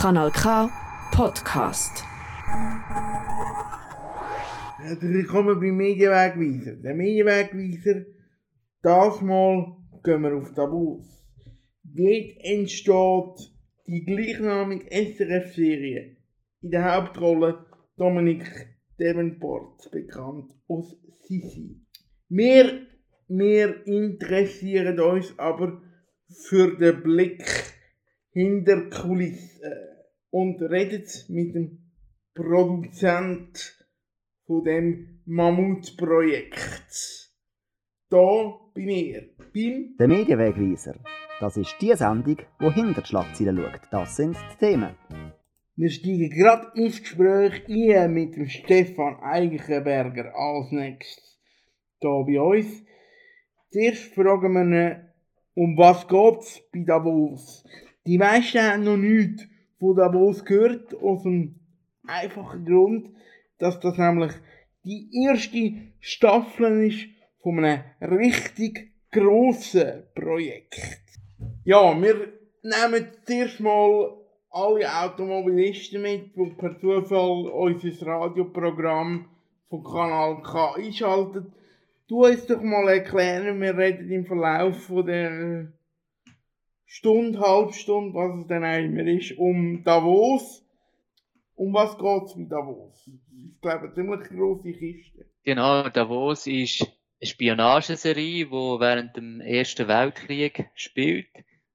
Kanal K Podcast. Herzlich willkommen beim Medienwegweiser. Der Medienwegweiser, das Mal gehen wir auf Davos. Dort entsteht die gleichnamige SRF-Serie. In der Hauptrolle Dominik Davenport, bekannt aus Sisi. Wir, wir interessieren uns aber für den Blick hinter Kulissen und reden mit dem Produzent von dem Mammutprojekt. Da bin ich, beim Der Medienwegweiser. Das ist die Sendung, die hinter die Schlagzeilen schaut. Das sind die Themen. Wir steigen gerade ins Gespräch ein mit dem Stefan Eichenberger als nächstes hier bei uns. Zuerst fragen wir ihn, um was geht's bei Davos? Die meisten haben noch nichts von Davos gehört, aus dem einfachen Grund, dass das nämlich die erste Staffel ist von einem richtig grossen Projekt. Ja, wir nehmen zuerst mal alle Automobilisten mit, die per Zufall unser Radioprogramm von Kanal K einschalten. Du uns doch mal erklären, wir reden im Verlauf von der Stunde, Halbstunde, was es dann immer ist, um Davos. Um was geht es bei Davos? Ich glaube, eine ziemlich grosse Kiste. Genau, Davos ist eine Spionageserie, die während dem Ersten Weltkrieg spielt.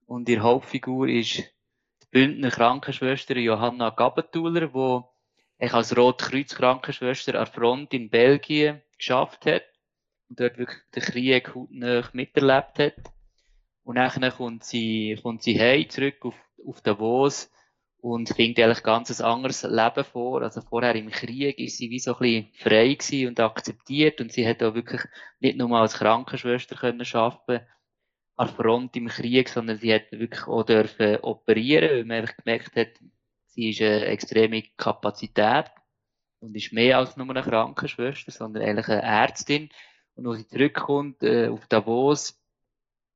Und ihre Hauptfigur ist die Bündner Krankenschwester Johanna Gabentuler, die als Rotkreuz-Krankenschwester an der Front in Belgien geschafft hat und dort wirklich den Krieg hautnah miterlebt hat. Und dann kommt sie, kommt sie heim, zurück auf, auf Davos und findet eigentlich ganz ein anderes Leben vor. Also vorher im Krieg ist sie wie so ein bisschen frei gewesen und akzeptiert und sie hat auch wirklich nicht nur als Krankenschwester können arbeiten an Front im Krieg, sondern sie hat wirklich auch dürfen operieren, weil man einfach gemerkt hat, sie ist eine extreme Kapazität und ist mehr als nur eine Krankenschwester, sondern eigentlich eine Ärztin. Und als sie zurückkommt äh, auf Davos,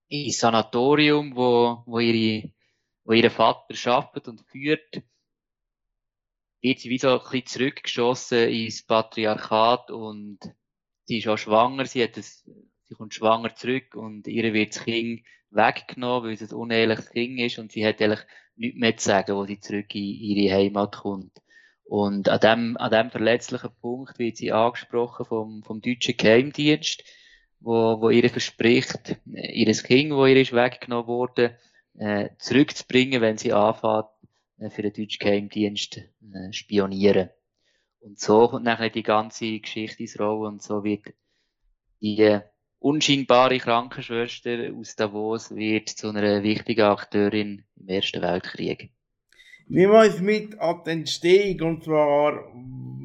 ins Sanatorium, wo, wo, ihre, wo ihr Vater arbeitet und führt, wird sie wie so ein bisschen zurückgeschossen ins Patriarchat und sie ist auch schwanger, sie hat das, sie kommt schwanger zurück und ihr wird das Kind weggenommen, weil es ein uneheliches Kind ist und sie hat eigentlich nichts mehr zu sagen, wo sie zurück in ihre Heimat kommt. Und an dem, an dem verletzlichen Punkt wird sie angesprochen vom, vom deutschen Geheimdienst, wo, wo ihr verspricht, äh, ihr Kind, wo ihr ist weggenommen wurde, äh, zurückzubringen, wenn sie anfängt, äh, für den deutschen Geheimdienst äh, spionieren. Und so kommt nachher die ganze Geschichte ins Rollen und so wird die unscheinbare Krankenschwester aus Davos wird zu einer wichtigen Akteurin im Ersten Weltkrieg. Wir uns mit an die Entstehung, und zwar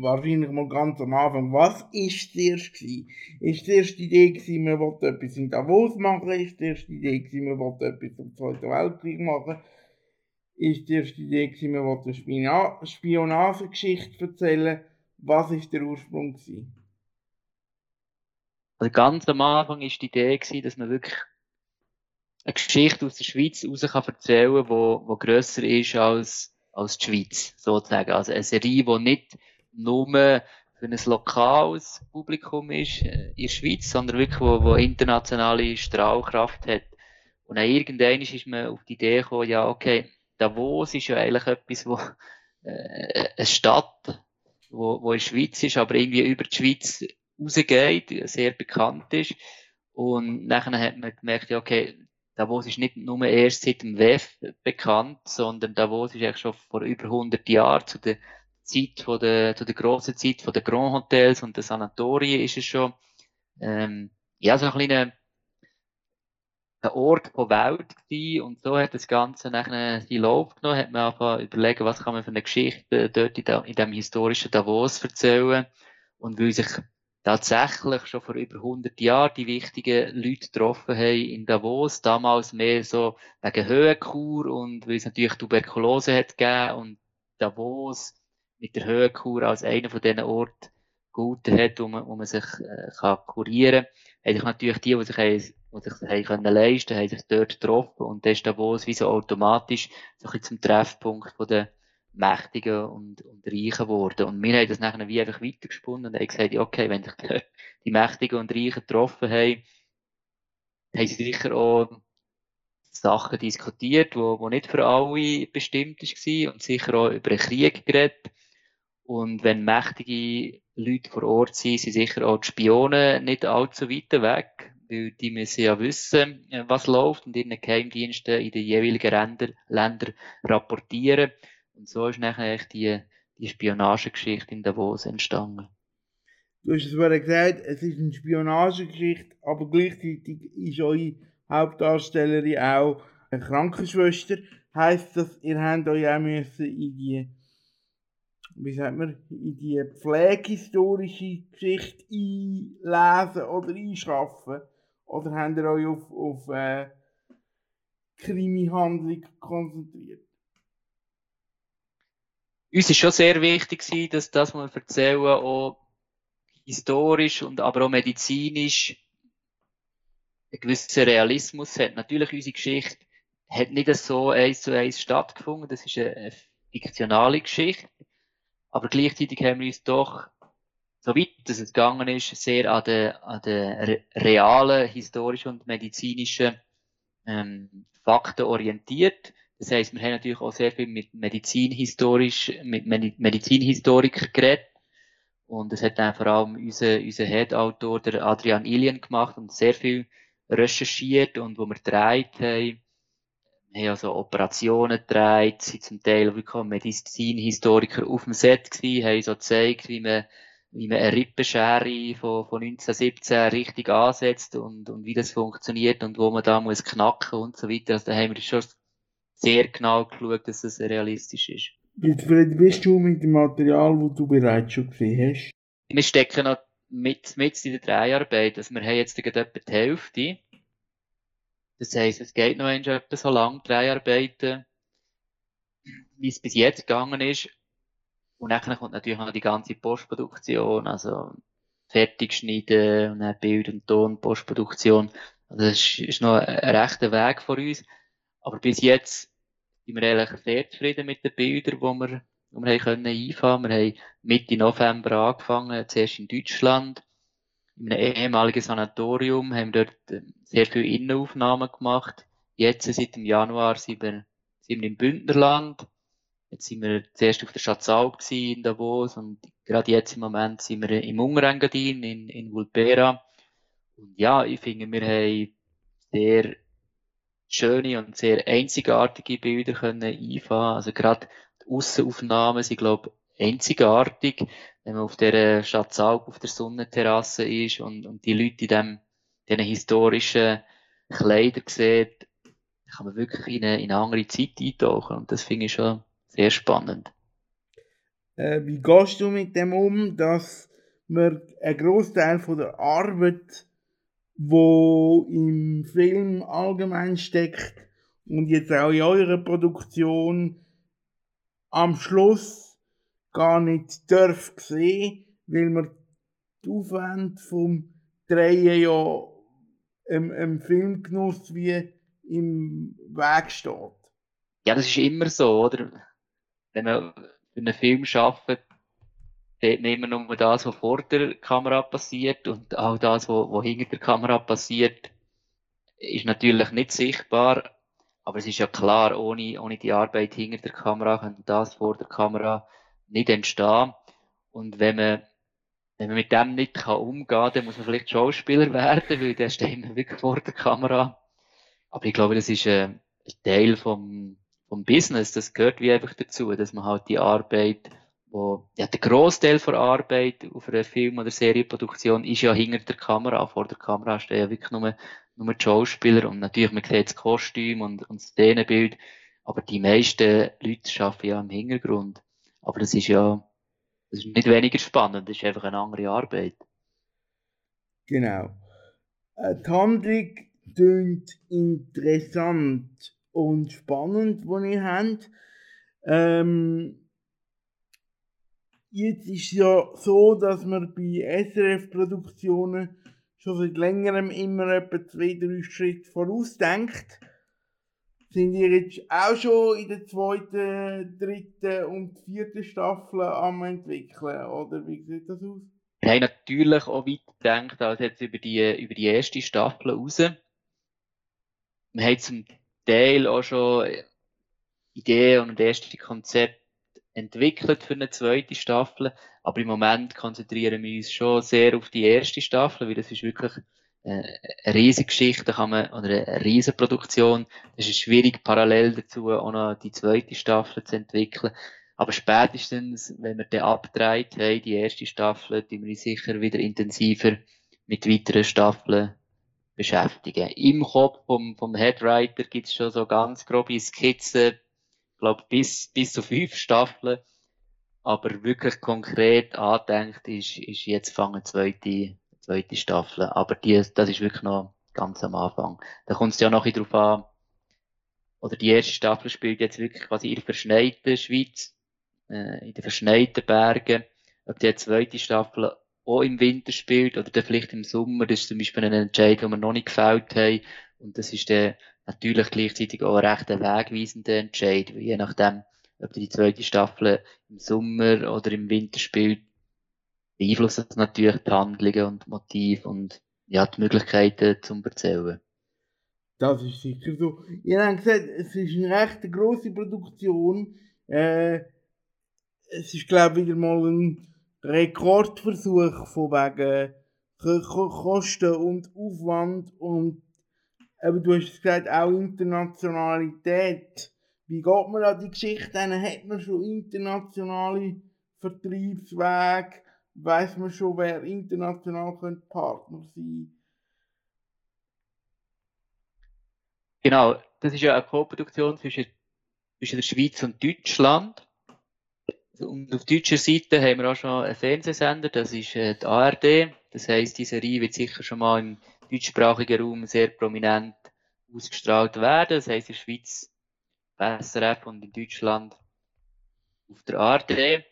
wahrscheinlich mal ganz am Anfang. Was ist zuerst gewesen? Ist die erste Idee gewesen, man wollte etwas in Davos machen? Ist die erste Idee gewesen, man wollte etwas zum Zweiten Weltkrieg machen? Ist die erste Idee gewesen, man wollte eine Spiona Spionagegeschichte erzählen? Was ist der Ursprung gewesen? Also ganz am Anfang ist die Idee gewesen, dass man wirklich eine Geschichte aus der Schweiz raus kann erzählen, wo, wo grösser ist als, als die Schweiz, sozusagen. Also eine Serie, die nicht nur für ein lokales Publikum ist äh, in der Schweiz, sondern wirklich, wo, wo internationale Strahlkraft hat. Und dann irgendwann ist man auf die Idee gekommen, ja, okay, Davos ist ja eigentlich etwas, wo, äh, eine Stadt, wo, wo in der Schweiz ist, aber irgendwie über die Schweiz rausgeht, sehr bekannt ist. Und nachher hat man gemerkt, ja, okay, Davos ist nicht nur erst seit dem WEF bekannt, sondern Davos ist eigentlich schon vor über 100 Jahren zu der Zeit von der, zu der grossen Zeit von den Grand Hotels und den Sanatorien ist es schon, ähm, ja, so ein kleiner, ein Ort von Welt gewesen. Und so hat das Ganze nachher seinen Lauf genommen, hat man einfach überlegen, was kann man für eine Geschichte dort in, der, in dem historischen Davos erzählen. Und weil sich tatsächlich schon vor über 100 Jahren die wichtigen Leute getroffen haben in Davos. Damals mehr so wegen Höhenkur und weil es natürlich Tuberkulose hat gegeben und Davos mit der Höhenkur als einer von diesen Orten gut hat, wo man, wo man sich äh, kann kurieren kann. Haben natürlich die, die sich, die sich haben können leisten haben sich dort getroffen und dann ist Davos wie so automatisch so ein bisschen zum Treffpunkt von der, Mächtigen und, und Reichen geworden. Und wir haben das nachher wie einfach weitergesponnen und haben gesagt, okay, wenn sich die Mächtigen und Reichen getroffen haben, haben sie sicher auch Sachen diskutiert, wo, wo nicht für alle bestimmt war und sicher auch über den Krieg geredet. Und wenn mächtige Leute vor Ort sind, sind sicher auch die Spione nicht allzu weit weg, weil die müssen ja wissen, äh, was läuft und ihren Geheimdiensten in den jeweiligen Ländern rapportieren. Und so ist nachher die, die Spionagegeschichte in Davos entstanden. Du hast es vorhin gesagt, es ist eine Spionagegeschichte, aber gleichzeitig ist eure Hauptdarstellerin auch eine Krankenschwester. Heißt das, ihr habt euch auch müssen in die, wie sagt man, in die pflegehistorische Geschichte einlesen oder einschaffen? Oder habt ihr euch auf, auf äh, Krimi-Handlung konzentriert? Uns ist schon sehr wichtig, dass das, was wir erzählen, auch historisch und aber auch medizinisch einen gewissen Realismus hat. Natürlich unsere Geschichte hat nicht so eins zu eins stattgefunden. Das ist eine, eine fiktionale Geschichte. Aber gleichzeitig haben wir uns doch, soweit es gegangen ist, sehr an den, an den realen, historischen und medizinischen ähm, Fakten orientiert. Das heisst, wir haben natürlich auch sehr viel mit medizinhistorisch, mit Medizinhistorikern geredet. Und es hat dann vor allem unser, unser Head-Autor, der Adrian Ilien, gemacht und sehr viel recherchiert und wo wir gedreht haben. Wir haben also Operationen gedreht, sind zum Teil wirklich Medizinhistoriker auf dem Set gewesen, haben so gezeigt, wie man, wie man eine Rippenschere von, von 1917 richtig ansetzt und, und wie das funktioniert und wo man da muss knacken und so weiter. Also da haben wir schon sehr genau geschaut, dass es realistisch ist. Wie zufrieden bist du mit dem Material, das du bereits schon gesehen hast? Wir stecken noch mit, mit in der Dreharbeit. Also wir haben jetzt gerade etwa die Hälfte. Das heisst, es geht noch etwa so lang, Dreharbeiten, wie es bis jetzt gegangen ist. Und dann kommt natürlich noch die ganze Postproduktion, also fertig schneiden und dann Bild und Ton, Postproduktion. Also das ist, ist noch ein rechter Weg vor uns. Aber bis jetzt sind wir eigentlich sehr zufrieden mit den Bildern, die wir, die wir haben können einfahren. Wir haben Mitte November angefangen, zuerst in Deutschland. In einem ehemaligen Sanatorium haben wir dort ähm, sehr viele Innenaufnahmen gemacht. Jetzt, seit dem Januar, sind wir, sind wir im Bündnerland. Jetzt sind wir zuerst auf der Schatzalp in Davos und gerade jetzt im Moment sind wir im Ungarengadin in, in Vulpera. Und ja, ich finde, wir haben sehr schöne und sehr einzigartige Bilder können einfahren. Also gerade die Aussenaufnahmen sind, glaube ich, einzigartig, wenn man auf der Schatzalp auf der Sonnenterrasse ist und, und die Leute in dem, diesen historischen Kleidern sieht, kann man wirklich in eine, in eine andere Zeit eintauchen und das finde ich schon sehr spannend. Äh, wie gehst du mit dem um, dass man einen Großteil von der Arbeit wo im Film allgemein steckt und jetzt auch in eurer Produktion am Schluss gar nicht darf sehen, weil man die Aufwand vom Drehen ja im, im Filmgenuss wie im Weg steht. Ja, das ist immer so, oder? Wenn man einen Film arbeitet, sieht man immer nur das, was vor der Kamera passiert und auch das, was, was hinter der Kamera passiert, ist natürlich nicht sichtbar. Aber es ist ja klar, ohne, ohne die Arbeit hinter der Kamera kann das vor der Kamera nicht entstehen. Und wenn man, wenn man mit dem nicht kann umgehen kann, dann muss man vielleicht Schauspieler werden, weil der steht immer wirklich vor der Kamera. Aber ich glaube, das ist äh, ein Teil vom, vom Business. Das gehört wie einfach dazu, dass man halt die Arbeit wo, ja, der Großteil der Arbeit auf einer Film- oder Serienproduktion ist ja hinter der Kamera. Vor der Kamera stehen ja wirklich nur, nur die Schauspieler und natürlich, man sieht das Kostüm und, und das Szenenbild. Aber die meisten Leute arbeiten ja im Hintergrund. Aber das ist ja, das ist nicht weniger spannend, das ist einfach eine andere Arbeit. Genau. Äh, die Handlung klingt interessant und spannend, die ihr habt. Ähm, Jetzt ist es ja so, dass man bei SRF-Produktionen schon seit längerem immer etwa zwei, drei Schritte vorausdenkt. sind ihr jetzt auch schon in der zweiten, dritten und vierten Staffel am entwickeln, oder wie sieht das aus? Wir haben natürlich auch weiter gedacht, als jetzt über die, über die erste Staffel raus. Wir haben zum Teil auch schon Ideen und erste Konzepte entwickelt für eine zweite Staffel, aber im Moment konzentrieren wir uns schon sehr auf die erste Staffel, weil das ist wirklich äh, eine riesige Geschichte kann man, oder eine riesige Produktion. Es ist schwierig, parallel dazu auch noch die zweite Staffel zu entwickeln. Aber spätestens, wenn wir den abgedreht haben, die erste Staffel, tun wir sicher wieder intensiver mit weiteren Staffeln beschäftigen. Im Kopf vom, vom Headwriter gibt es schon so ganz grobe Skizzen, glaube bis, bis zu fünf Staffeln. Aber wirklich konkret andenkt ist, ist jetzt fangen zweite zweite Staffel. Aber die, das ist wirklich noch ganz am Anfang. Da kommt es ja noch ein drauf an, oder die erste Staffel spielt jetzt wirklich quasi in der verschneiten Schweiz, äh, in den verschneiten Bergen. Ob die zweite Staffel auch im Winter spielt oder dann vielleicht im Sommer, das ist zum Beispiel ein Entscheid, den wir noch nicht gefällt haben. Und das ist dann natürlich gleichzeitig auch ein recht wegweisender Entscheid, je nachdem, ob die zweite Staffel im Sommer oder im Winter spielt, beeinflussen das natürlich die Handlungen und Motive und ja, die Möglichkeiten zum Erzählen. Das ist sicher so. Ihr habt gesagt, es ist eine recht grosse Produktion. Äh, es ist, glaube ich, wieder mal ein Rekordversuch von wegen Kosten und Aufwand und eben, du hast gesagt, auch Internationalität. Wie geht man an die Geschichte an? Hat man schon internationale Vertriebswege? weiß man schon, wer international könnte Partner sein Genau, das ist ja eine Co-Produktion zwischen, zwischen der Schweiz und Deutschland. Und auf deutscher Seite haben wir auch schon einen Fernsehsender, das ist äh, die ARD. Das heisst, die Serie wird sicher schon mal im deutschsprachigen Raum sehr prominent ausgestrahlt werden. Das heisst, in der Schweiz SRF und in Deutschland auf der ARD.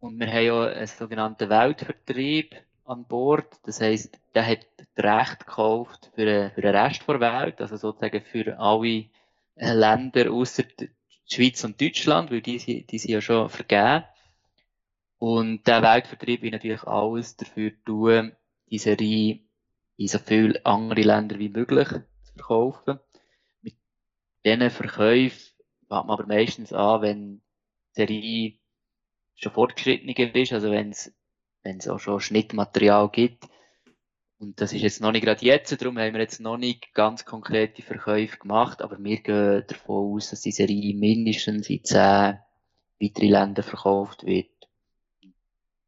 Und wir haben ja einen sogenannten Weltvertrieb an Bord. Das heisst, der hat das Recht gekauft für, für den Rest der Welt, also sozusagen für alle Länder außer Schweiz und Deutschland, weil die, die sind ja schon vergeben. Und der Weltvertrieb will natürlich alles dafür tun, die Serie in so viele andere Länder wie möglich zu verkaufen. Mit diesen Verkäufen fängt man aber meistens an, wenn die Serie schon fortgeschrittener ist, also wenn es auch schon Schnittmaterial gibt. Und das ist jetzt noch nicht gerade jetzt, darum haben wir jetzt noch nicht ganz konkrete Verkäufe gemacht, aber wir gehen davon aus, dass die Serie mindestens in zehn weitere Länder verkauft wird.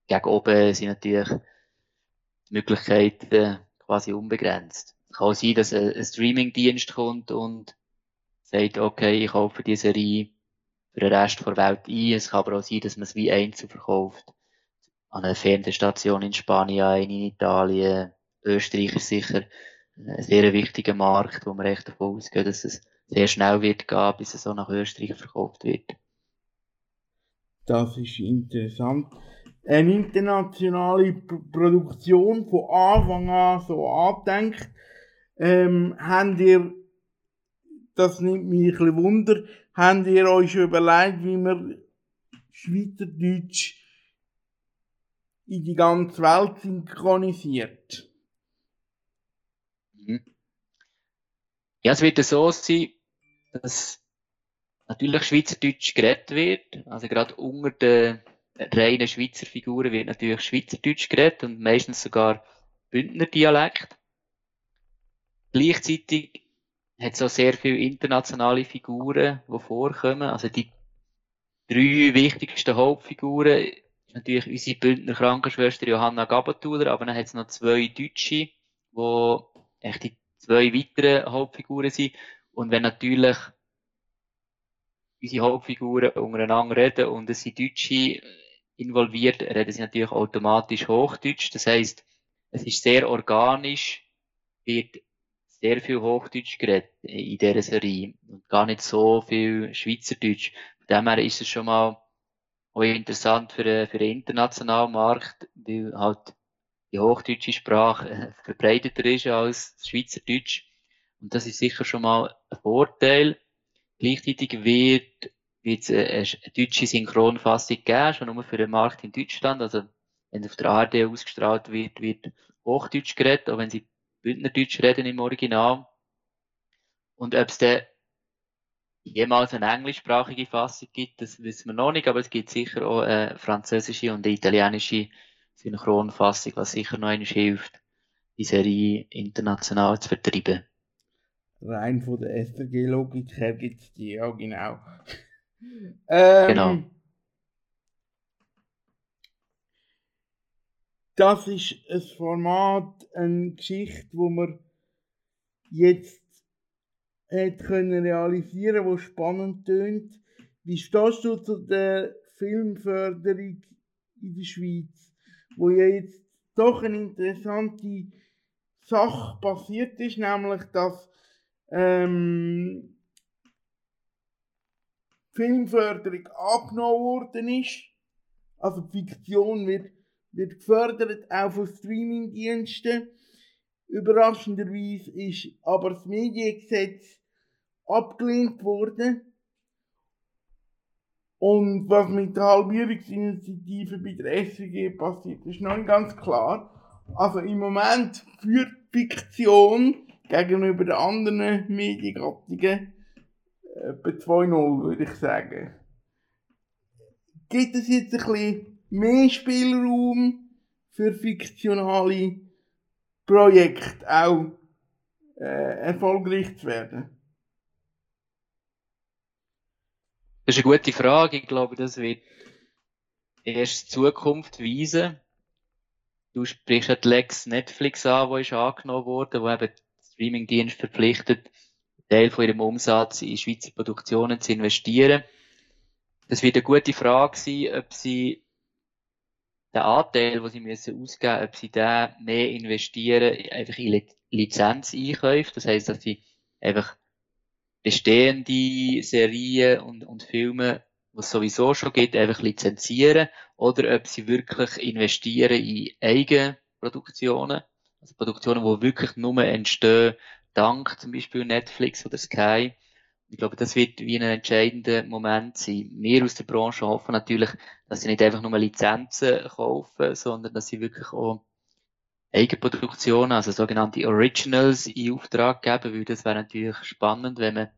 Gegen oben sind natürlich die Möglichkeiten quasi unbegrenzt. Es kann auch sein, dass ein, ein Streaming-Dienst kommt und sagt, okay, ich kaufe die Serie für den Rest der Welt ein. Es kann aber auch sein, dass man es wie einzeln verkauft. An einer Fernsehstation in Spanien, in Italien, Österreich ist sicher ein sehr wichtiger Markt, wo man echt davon ausgeht, dass es sehr schnell wird gehen, bis es so nach Österreich verkauft wird. Das ist interessant. Eine internationale P Produktion von Anfang an so andenkt. Ähm, habt ihr, das nimmt mich ein bisschen Wunder, habt ihr euch überlegt, wie man Schweizerdeutsch in die ganze Welt synchronisiert? Mhm. Ja, es wird so sein, dass natürlich Schweizerdeutsch geredet wird. Also gerade unter den reinen Schweizer Figuren wird natürlich Schweizerdeutsch geredet und meistens sogar Bündner Dialekt. Gleichzeitig hat es auch sehr viele internationale Figuren, die vorkommen. Also die drei wichtigsten Hauptfiguren ist natürlich unsere Bündner Krankenschwester Johanna Gabatuller, aber dann hat es noch zwei Deutsche, die echt die zwei weiteren Hauptfiguren sind. Und wenn natürlich unsere Hauptfiguren untereinander reden und es sind Deutsche involviert, reden sie natürlich automatisch Hochdeutsch. Das heißt, es ist sehr organisch, wird sehr viel Hochdeutsch geredet in dieser Serie und gar nicht so viel Schweizerdeutsch. Von dem her ist es schon mal auch interessant für, den, für den internationalen Markt, weil halt die hochdeutsche Sprache verbreiteter ist als Schweizerdeutsch. Und das ist sicher schon mal ein Vorteil. Gleichzeitig wird, es eine, deutsche Synchronfassung geben, schon nur für den Markt in Deutschland. Also, wenn es auf der ARD ausgestrahlt wird, wird Hochdeutsch geredet, auch wenn sie Bündnerdeutsch reden im Original. Und ob es dann jemals eine englischsprachige Fassung gibt, das wissen wir noch nicht, aber es gibt sicher auch eine französische und eine italienische Synchronfassung, was sicher noch einmal hilft, die Serie international zu vertreiben. Rein von der SRG-Logik her gibt es die, ja genau. Ähm, Genau. Das ist ein Format, eine Geschichte, wo man jetzt hat können realisieren, wo spannend tönt. Wie stehst du zu der Filmförderung in der Schweiz, wo ja jetzt doch eine interessante Sache passiert ist, nämlich dass ähm, Filmförderung angenommen worden ist. Also Fiktion wird, wird gefördert, auch von Streamingdiensten. Überraschenderweise ist aber das Mediengesetz abgelehnt worden. Und was mit der Halbierungsinitiative bei der SWG passiert, ist noch nicht ganz klar. Also im Moment führt Fiktion gegenüber den anderen Mediengattungen etwa 2-0, würde ich sagen. Gibt es jetzt ein bisschen mehr Spielraum für fiktionale Projekte auch äh, erfolgreich zu werden? Das ist eine gute Frage. Ich glaube, das wird erst Zukunft weisen. Du sprichst ja die Lex Netflix an, die ist angenommen worden, wo eben die Streamingdienst verpflichtet, Teil von ihrem Umsatz in Schweizer Produktionen zu investieren. Das wird eine gute Frage sein, ob sie den Anteil, den sie müssen ausgeben, ob sie den mehr investieren, einfach in Li- Lizenzeinkäufe. Das heisst, dass sie einfach bestehende Serien und, und Filme, die es sowieso schon gibt, einfach lizenzieren oder ob sie wirklich investieren in Eigenproduktionen, also Produktionen, die wirklich nur entstehen, dank zum Beispiel Netflix oder Sky. Ich glaube, das wird wie ein entscheidender Moment sein. Wir aus der Branche hoffen natürlich, dass sie nicht einfach nur Lizenzen kaufen, sondern dass sie wirklich auch Eigenproduktionen, also sogenannte Originals in Auftrag geben, weil das wäre natürlich spannend, wenn man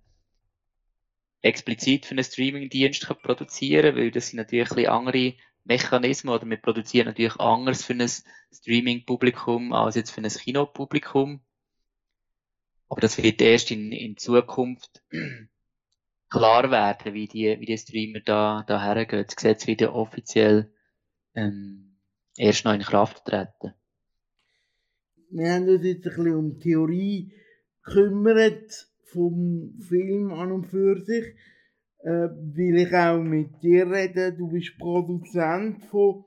explizit für einen Streamingdienst kann produzieren, weil das sind natürlich ein bisschen andere Mechanismen oder wir produzieren natürlich anders für ein Streaming-Publikum als jetzt für ein Kinopublikum. Aber das wird erst in, in Zukunft klar werden, wie die, wie die Streamer da, da hergehen. Das Gesetz wird ja offiziell ähm, erst noch in Kraft treten. Wir haben uns jetzt ein bisschen um Theorie gekümmert vom Film an und für sich. Äh, will ich auch mit dir reden. Du bist Produzent von,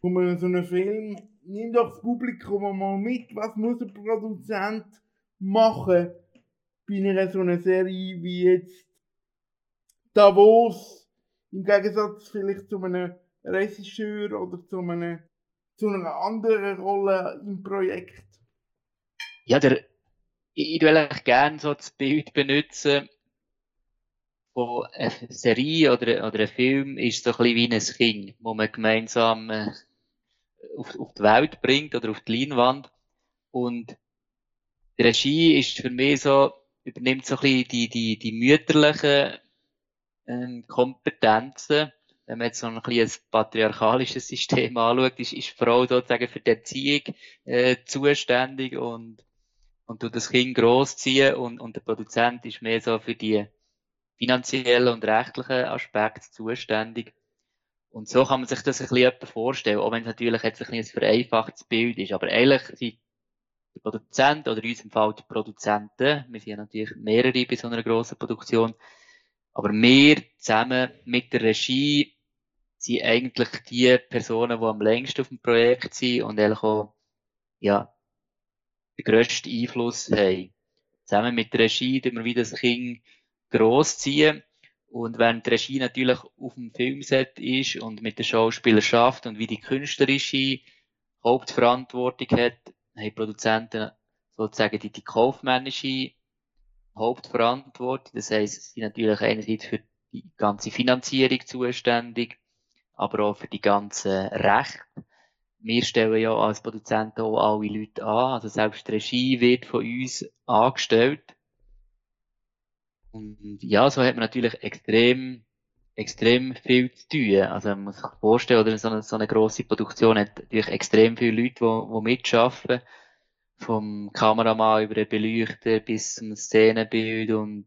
von so einem Film. Nimm doch das Publikum mal mit. Was muss ein Produzent machen bei einer so einer Serie wie jetzt Davos? Im Gegensatz vielleicht zu einem Regisseur oder zu, einem, zu einer anderen Rolle im Projekt. Ja, der, ich, ich eigentlich gerne so das Bild benutzen von einer Serie oder, oder einem Film ist so ein bisschen wie ein Kind, wo man gemeinsam äh, auf, auf die Welt bringt oder auf die Leinwand. Und die Regie ist für mich so, übernimmt so ein bisschen die, die, die mütterlichen ähm, Kompetenzen. Wenn man jetzt so ein bisschen ein patriarchalisches System anschaut, ist, ist die Frau sozusagen für die Erziehung äh, zuständig und und tut das Kind großziehen und, und der Produzent ist mehr so für die finanziellen und rechtlichen Aspekte zuständig. Und so kann man sich das ein bisschen vorstellen, auch wenn es natürlich jetzt ein, bisschen ein vereinfachtes Bild ist. Aber eigentlich sind Produzent oder in unserem Fall die Produzenten, wir sind natürlich mehrere bei so einer grossen Produktion, aber wir zusammen mit der Regie sind eigentlich die Personen, die am längsten auf dem Projekt sind und eigentlich auch, ja, den grössten Einfluss haben. Zusammen mit der Regie tun wir wieder das Kind großziehen. Und während die Regie natürlich auf dem Filmset ist und mit der Schauspielerschaft und wie die künstlerische Hauptverantwortung hat, haben Produzenten sozusagen die, die kaufmännische Hauptverantwortung. Das heisst, sie sind natürlich einerseits für die ganze Finanzierung zuständig, aber auch für die ganzen Rechte. Wir stellen ja als Produzenten auch alle Leute an, also selbst die Regie wird von uns angestellt. Und ja, so hat man natürlich extrem, extrem viel zu tun. Also man muss sich vorstellen, oder so eine, so eine grosse Produktion hat natürlich extrem viele Leute, die, die mitarbeiten. Vom Kameramann über den Beleuchter bis zum Szenenbild und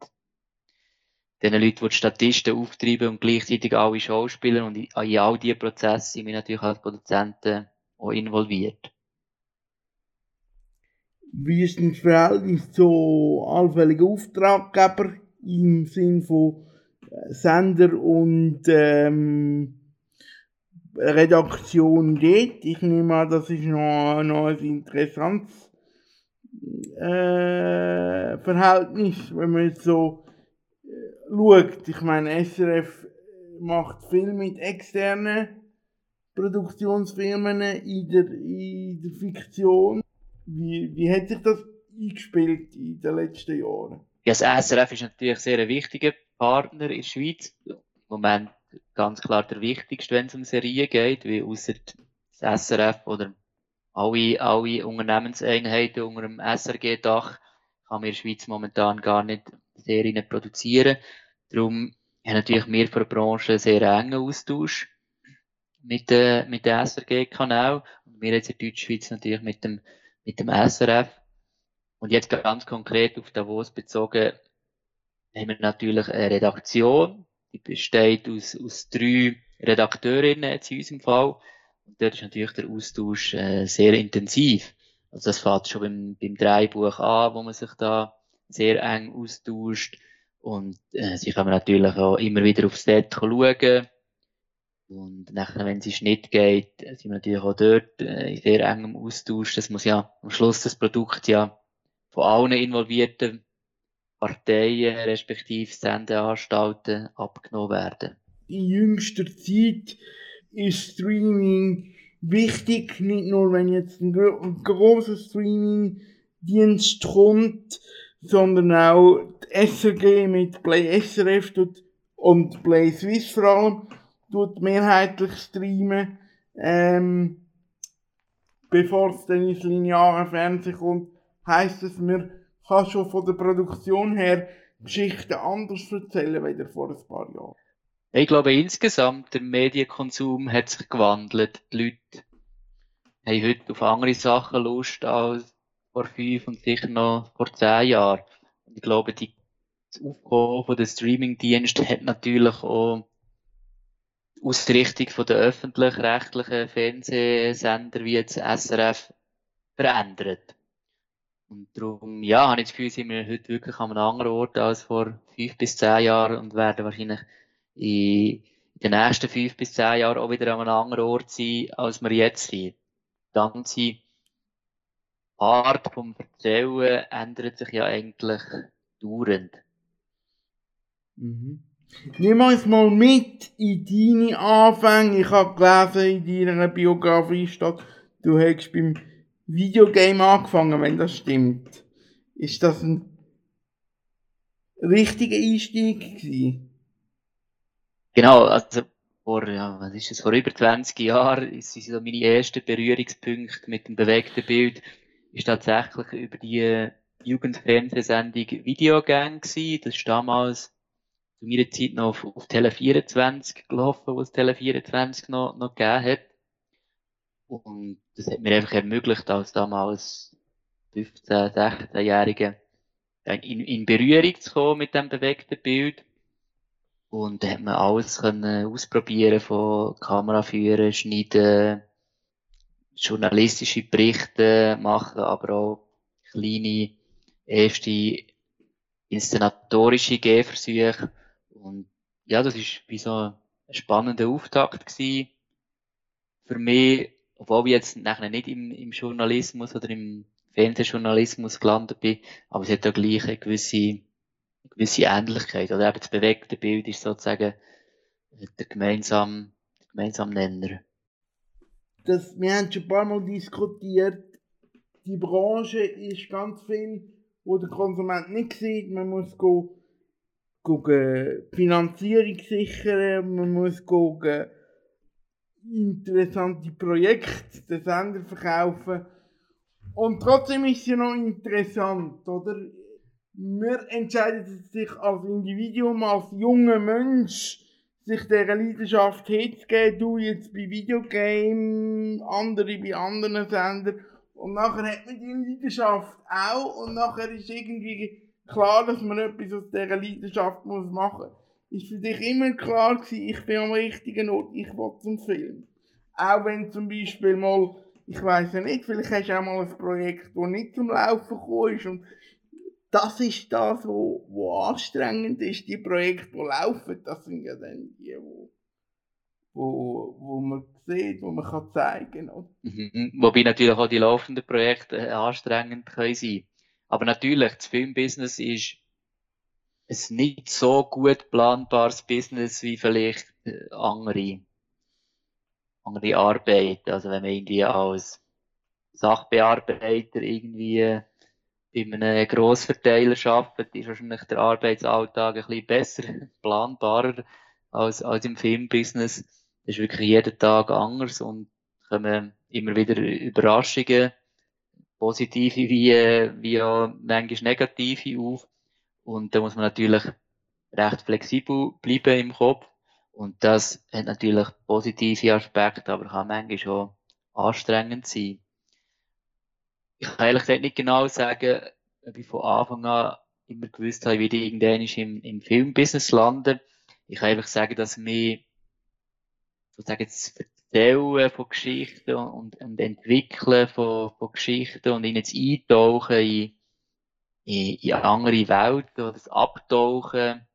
den Leuten, die die Statisten auftreiben und gleichzeitig alle Schauspieler und in, all diese Prozesse sind wir natürlich als Produzenten auch involviert. Wie ist denn das Verhältnis zu allfälligen Auftraggebern im Sinn von Sender und ähm, Redaktion dort? Ich nehme an, das ist noch, noch ein interessantes äh, Verhältnis, wenn man jetzt so äh, schaut. Ich meine, SRF macht viel mit externen Produktionsfirmen in der, in der Fiktion. Wie, wie hat sich das eingespielt in den letzten Jahren? Ja, das SRF ist natürlich sehr ein wichtiger Partner in der Schweiz. Im Moment ganz klar der wichtigste, wenn es um Serien geht, wie außer das SRF oder alle, alle Unternehmenseinheiten unter dem SRG-Dach kann man in der Schweiz momentan gar nicht Serien produzieren. Darum haben natürlich wir von der Branche einen sehr engen Austausch mit, äh, mit dem SRG-Kanal. Und wir jetzt in Deutschschweiz natürlich mit dem, mit dem SRF. Und jetzt ganz konkret auf Davos bezogen, haben wir natürlich eine Redaktion, die besteht aus, aus drei Redakteurinnen jetzt in unserem Fall. Und dort ist natürlich der Austausch äh, sehr intensiv. Also das fängt schon beim, beim Dreibuch an, wo man sich da sehr eng austauscht. Und äh, sie können natürlich auch immer wieder aufs Set schauen. Und nachher, wenn es in Schnitt geht, sind wir natürlich auch dort äh, in sehr engem Austausch. Das muss ja am Schluss das Produkt ja von allen involvierten Parteien, respektive Sendeanstalten abgenommen werden. In jüngster Zeit ist Streaming wichtig, nicht nur wenn jetzt ein, gro ein großer Streaming-Dienst kommt, sondern auch die SRG mit Play SRF und Play Swiss vor allem tut mehrheitlich streamen, ähm, bevor es dann ins lineare Fernsehen kommt, heisst es, man kann schon von der Produktion her Geschichten anders erzählen, als vor ein paar Jahren. Ich glaube, insgesamt, der Medienkonsum hat sich gewandelt. Die Leute haben heute auf andere Sachen Lust als vor fünf und sicher noch vor zehn Jahren. Ich glaube, die, Aufkommen der Streamingdienste hat natürlich auch die Ausrichtung der öffentlich-rechtlichen Fernsehsender wie jetzt SRF verändert. Und darum, ja, habe ich das Gefühl, sind wir heute wirklich an einem anderen Ort als vor fünf bis zehn Jahren und werden wahrscheinlich in den nächsten fünf bis zehn Jahren auch wieder an einem anderen Ort sein, als wir jetzt sind. Die ganze Art vom Erzählen ändert sich ja eigentlich dauernd. Mhm. Nimm uns mal mit in deine Anfänge. Ich habe gelesen in deiner Biografie steht, du hast beim Videogame angefangen, wenn das stimmt. Ist das ein richtiger Einstieg gewesen? Genau, also vor, ja, was ist es, vor über 20 Jahren sind so meine ersten Berührungspunkte mit dem bewegten Bild ist tatsächlich über die Jugendfernsehsendung Videogang gewesen. Das ist damals zu meiner Zeit noch auf, auf Tele 24 gelaufen, wo es Tele 24 noch, noch gegeben hat. Und das hat mir einfach ermöglicht, als damals 15-, 16-Jährige in, in Berührung zu kommen mit dem bewegten Bild. Und da hat man alles können ausprobieren von Kamera führen, schneiden, journalistische Berichte machen, aber auch kleine erste inszenatorische Gehversuche. Und ja, das ist wie so ein spannender Auftakt gewesen für mich, obwohl ich jetzt nachher nicht im, im Journalismus oder im Fernsehjournalismus gelandet bin, aber es hat auch gleich eine gewisse, eine gewisse Ähnlichkeit. Oder eben das bewegte Bild ist sozusagen der gemeinsame, der gemeinsame Nenner. Das, wir haben schon ein paar Mal diskutiert, die Branche ist ganz viel wo der Konsument nicht sieht. Man muss gucken, Finanzierung sichern, man muss gucken, interessante Projekte den Sender verkaufen. Und trotzdem ist es ja noch interessant, oder? Man entscheidet sich als Individuum, als junger Mensch, sich dieser Leidenschaft hinzugeben, du jetzt bei Videogame, andere bei anderen Sendern. Und nachher hat man die Leidenschaft auch und nachher ist irgendwie klar, dass man etwas aus dieser Leidenschaft machen muss. Ist für dich immer klar gewesen, ich bin am richtigen Ort, ich will zum Film. Auch wenn zum Beispiel mal, ich weiß ja nicht, vielleicht hast du auch mal ein Projekt, das nicht zum Laufen gekommen ist und das ist das, was wo, wo anstrengend ist. Die Projekte, die laufen, das sind ja dann die, wo, wo, wo man sieht, wo man kann zeigen kann. Mhm. Wobei natürlich auch die laufenden Projekte äh, anstrengend können sein Aber natürlich, das Filmbusiness ist ein nicht so gut planbares Business wie vielleicht äh, andere, andere Arbeit. Also wenn man irgendwie als Sachbearbeiter irgendwie bei einem Grossverteiler arbeitet, ist wahrscheinlich der Arbeitsalltag ein bisschen besser, planbarer als, als im Filmbusiness. Das ist wirklich jeden Tag anders und kommen immer wieder Überraschungen, positive wie, wie auch manchmal negative auf. Und da muss man natürlich recht flexibel bleiben im Kopf. Und das hat natürlich positive Aspekte, aber kann manchmal schon anstrengend sein ich kann ehrlich gesagt nicht genau sagen, ob ich von Anfang an immer gewusst habe, wie ich irgendwann im, im Filmbusiness lande. Ich kann einfach sagen, dass mir sozusagen das Erzählen von Geschichten und, und Entwickeln von, von Geschichten und in jetzt eintauchen in, in, in andere Welten oder das Abtauchen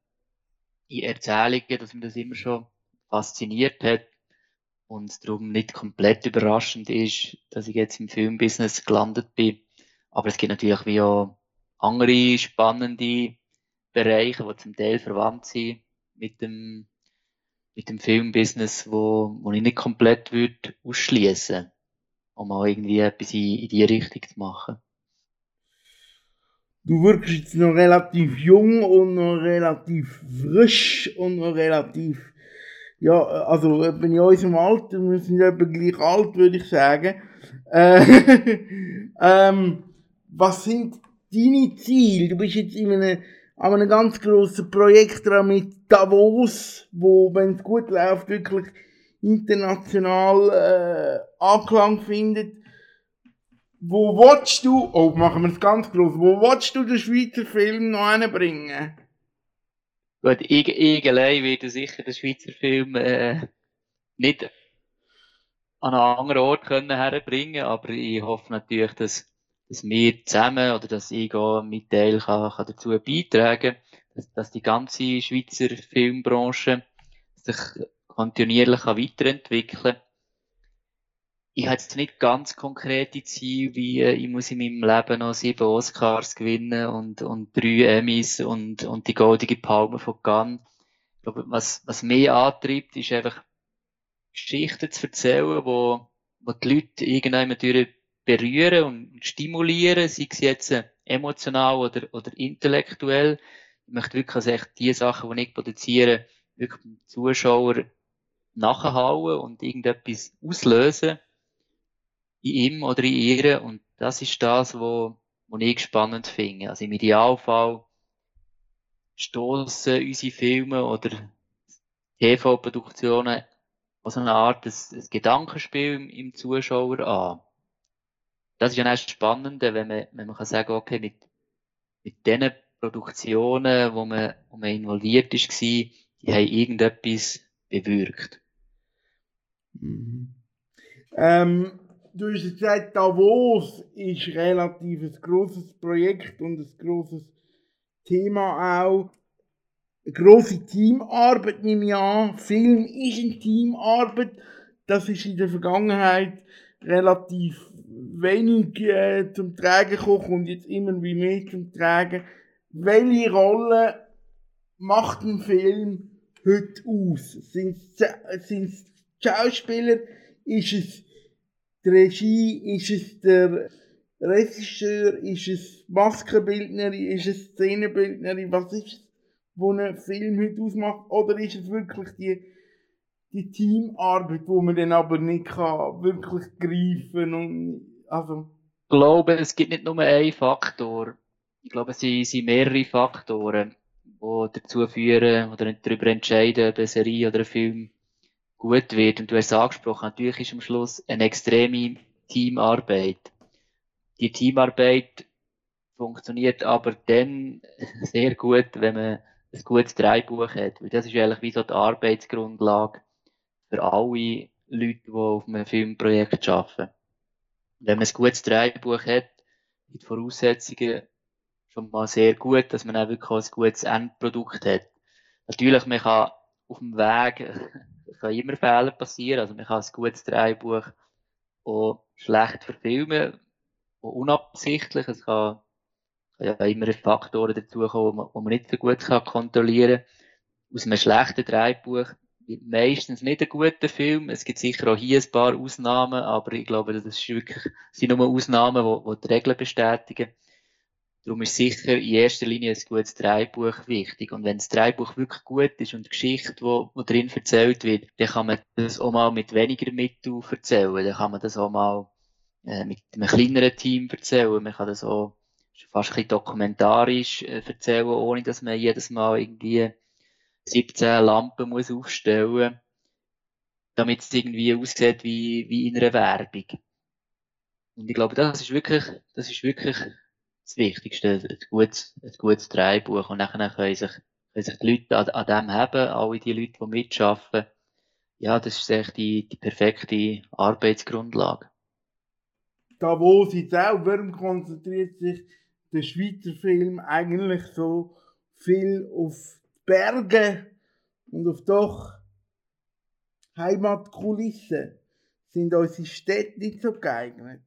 in Erzählungen, dass mir das immer schon fasziniert hat und darum nicht komplett überraschend ist, dass ich jetzt im Filmbusiness gelandet bin. Aber es gibt natürlich wie auch andere spannende Bereiche, die zum Teil verwandt sind mit dem, mit dem Filmbusiness, wo, wo ich nicht komplett würde ausschließen, um auch irgendwie etwas in, in die Richtung zu machen. Du wirkst jetzt noch relativ jung und noch relativ frisch und noch relativ ja, also bin in unserem Alter, wir sind etwa gleich alt, würde ich sagen. Äh, ähm, was sind deine Ziele? Du bist jetzt in einem, an einem ganz grossen Projekt dran mit Davos, wo, wenn es gut läuft, wirklich international äh, Anklang findet. Wo willst du, oh, machen wir es ganz groß, wo willst du den Schweizer Film noch hinbringen? Gut, ich, ich allein werde sicher den Schweizer Film äh, nicht an einen anderen Ort können herbringen, aber ich hoffe natürlich, dass, dass wir zusammen oder dass ich auch mit Teil kann, kann dazu beitragen, dass, dass die ganze Schweizer Filmbranche sich kontinuierlich weiterentwickeln kann ich habe jetzt nicht ganz konkrete Ziele, wie äh, ich muss in meinem Leben noch sieben Oscars gewinnen und, und drei Emmys und, und die goldige Palme von Cannes. Ich glaube, was, was mich antreibt, ist einfach Geschichten zu erzählen, wo, wo die Leute irgendwann berühren und stimulieren, sei es jetzt äh, emotional oder, oder intellektuell. Ich möchte wirklich, dass echt die Sachen, die ich produziere, wirklich dem Zuschauer nachhauen und irgendetwas auslösen in ihm oder in ihr. Und das ist das, wo, wo ich spannend finde. Also im Idealfall stoßen unsere Filme oder TV-Produktionen aus einer Art des, des Gedankenspiel im, im, Zuschauer an. Das ist ja erst spannend, wenn man, wenn man kann sagen, okay, mit, mit den Produktionen, wo man, wo man involviert ist, war, die haben irgendetwas bewirkt. Mhm. Ähm, du hast gesagt, Davos ist relativ ein grosses Projekt und ein grosses Thema auch. Eine grosse Teamarbeit nehme ich an. Film ist eine Teamarbeit. Das ist in der Vergangenheit relativ wenig äh, zum Tragen gekommen und jetzt immer wie mehr zum Tragen. Welche Rolle macht ein Film heute aus? Sind es Schauspieler? Ist es die Regie, ist es der Regisseur, ist es Maskenbildnerin, ist es Szenenbildnerin, was ist es, wo ein Film heute ausmacht, oder ist es wirklich die, die Teamarbeit, wo man dann aber nicht kann wirklich greifen und, also. Ich glaube, es gibt nicht nur einen Faktor. Ich glaube, es sind mehrere Faktoren, die dazu führen oder darüber entscheiden, ob eine Serie oder ein Film gut wird. Und du hast es angesprochen, natürlich ist am Schluss eine extreme Teamarbeit. Die Teamarbeit funktioniert aber dann sehr gut, wenn man ein gutes Drehbuch hat. Weil das ist eigentlich wie so die Arbeitsgrundlage für alle Leute, die auf einem Filmprojekt arbeiten. Wenn man ein gutes Drehbuch hat, sind die Voraussetzungen schon mal sehr gut, dass man auch wirklich ein gutes Endprodukt hat. Natürlich, man kann auf dem Weg, kann immer Fehler passieren, also man kann ein gutes Drehbuch auch schlecht verfilmen, auch unabsichtlich, es kann, ja immer Faktoren dazukommen, die man nicht so gut kann kontrollieren kann. Aus einem schlechten Drehbuch wird meistens nicht ein guter Film. Es gibt sicher auch hier ein paar Ausnahmen, aber ich glaube, das ist wirklich, sind nur Ausnahmen, die die Regeln bestätigen. Darum ist sicher in erster Linie ein gutes Drehbuch wichtig. Und wenn das Drehbuch wirklich gut ist und die Geschichte, die, die drin erzählt wird, dann kann man das auch mal mit weniger Mitteln erzählen. Dann kann man das auch mal äh, mit einem kleineren Team erzählen. Man kann das auch fast ein bisschen dokumentarisch äh, erzählen, ohne dass man jedes Mal irgendwie 17 Lampen muss aufstellen damit es irgendwie aussieht wie, wie in einer Werbung. Und ich glaube, das ist wirklich, das ist wirklich das Wichtigste, ein gutes, ein gutes Drehbuch. Und dann können sich, können sich die Leute an, an dem haben, alle die Leute, die mitschaffen. Ja, das ist echt die, die perfekte Arbeitsgrundlage. Da wo sie auch, warum konzentriert sich der Schweizer Film eigentlich so viel auf Berge und auf doch Heimatkulissen? Sind unsere Städte nicht so geeignet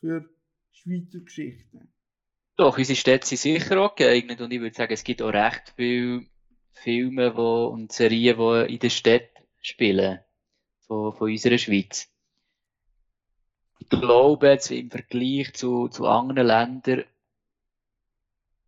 für Schweizer Geschichten? Doch, unsere Städte sind sicher auch geeignet und ich würde sagen, es gibt auch recht viele Filme wo, und Serien, die in der Stadt spielen, von, von unserer Schweiz. Ich glaube, jetzt im Vergleich zu, zu anderen Ländern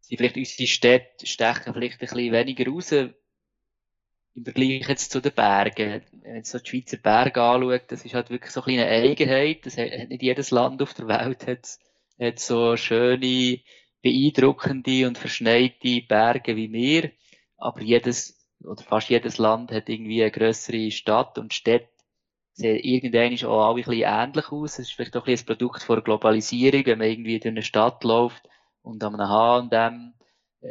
sind vielleicht unsere Städte stechen vielleicht ein bisschen weniger raus im Vergleich jetzt zu den Bergen. Wenn man so die Schweizer Berge anschaut, das ist halt wirklich so eine kleine Eigenheit. Das hat nicht jedes Land auf der Welt hat hat so schöne, beeindruckende und verschneite Berge wie wir. Aber jedes, oder fast jedes Land hat irgendwie eine grössere Stadt und Städte sehen irgendwann auch alle ein bisschen ähnlich aus. Es ist vielleicht auch ein, ein Produkt von Globalisierung, wenn man irgendwie durch eine Stadt läuft und an einem H&M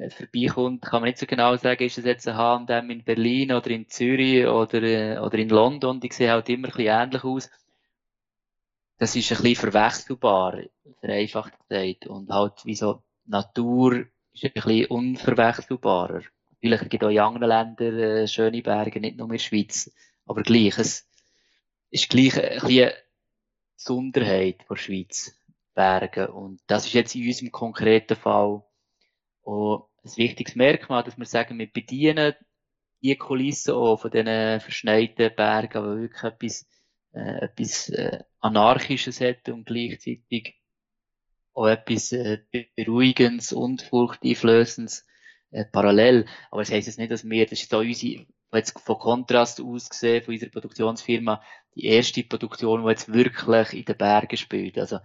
vorbeikommt, kann man nicht so genau sagen, ist es jetzt ein H&M in Berlin oder in Zürich oder, äh, oder in London. Die sehen halt immer ein bisschen ähnlich aus das ist ein bisschen verwechselbar, vereinfacht gesagt. Und halt, wie so, Natur ist ein bisschen unverwechselbarer. Natürlich gibt es auch in anderen Ländern äh, schöne Berge, nicht nur in der Schweiz. Aber gleich, es ist gleich ein bisschen eine Besonderheit der Schweiz, Berge. Und das ist jetzt in unserem konkreten Fall auch ein wichtiges Merkmal, dass wir sagen, wir bedienen die Kulissen auch von diesen verschneiten Bergen, aber wirklich etwas äh, etwas äh, Anarchisches hat und gleichzeitig auch etwas äh, Beruhigendes und Furchteinflößendes äh, parallel. Aber das heisst jetzt nicht, dass wir, das ist so unsere, jetzt von Kontrast aus gesehen, von unserer Produktionsfirma, die erste Produktion, die jetzt wirklich in den Bergen spielt. Also,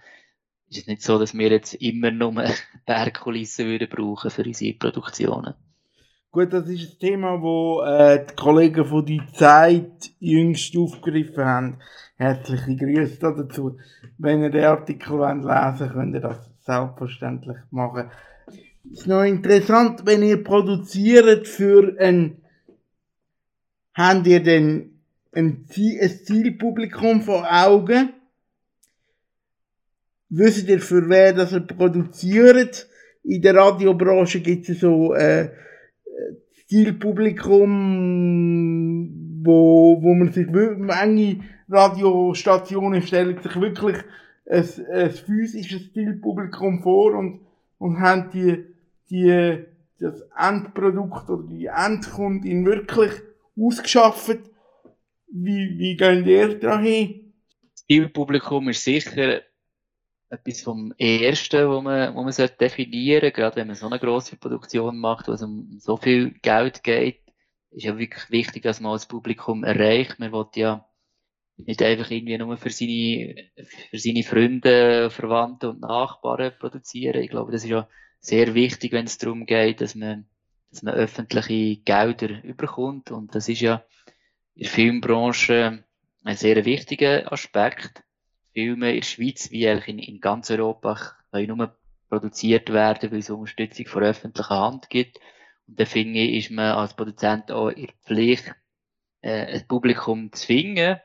ist es nicht so, dass wir jetzt immer nur Bergkulissen würden brauchen für unsere Produktionen. Gut, das ist ein Thema, wo äh, die Kollegen von die Zeit jüngst aufgegriffen haben. Herzliche Grüße dazu. Wenn ihr den Artikel lesen wollt, könnt ihr das selbstverständlich machen. Ist noch interessant, wenn ihr produziert für ein, habt ihr denn ein, ein Zielpublikum vor Augen? Wisst ihr, für wer das ihr produziert? In der Radiobranche gibt es so, äh, Zielpublikum, wo, wo man sich wirklich, Radiostationen stellen sich wirklich ein, ein physisches Zielpublikum vor und, und haben die, die, das Endprodukt oder die Endkundin wirklich ausgeschafft. Wie, wie gehen ihr da hin? Das Zielpublikum ist sicher etwas vom Ersten, wo man, wo man definieren sollte. Gerade wenn man so eine grosse Produktion macht, wo es um so viel Geld geht, ist ja wirklich wichtig, dass man das Publikum erreicht. Man will ja nicht einfach irgendwie nur für seine, für seine Freunde, Verwandte und Nachbarn produzieren. Ich glaube, das ist ja sehr wichtig, wenn es darum geht, dass man, dass man öffentliche Gelder überkommt. Und das ist ja in der Filmbranche ein sehr wichtiger Aspekt. Filme in der Schweiz wie eigentlich in, in ganz Europa können nur produziert werden, weil es Unterstützung von öffentlicher Hand gibt. Und da finde ich, ist man als Produzent auch in der Pflicht, äh, ein Publikum zu zwingen,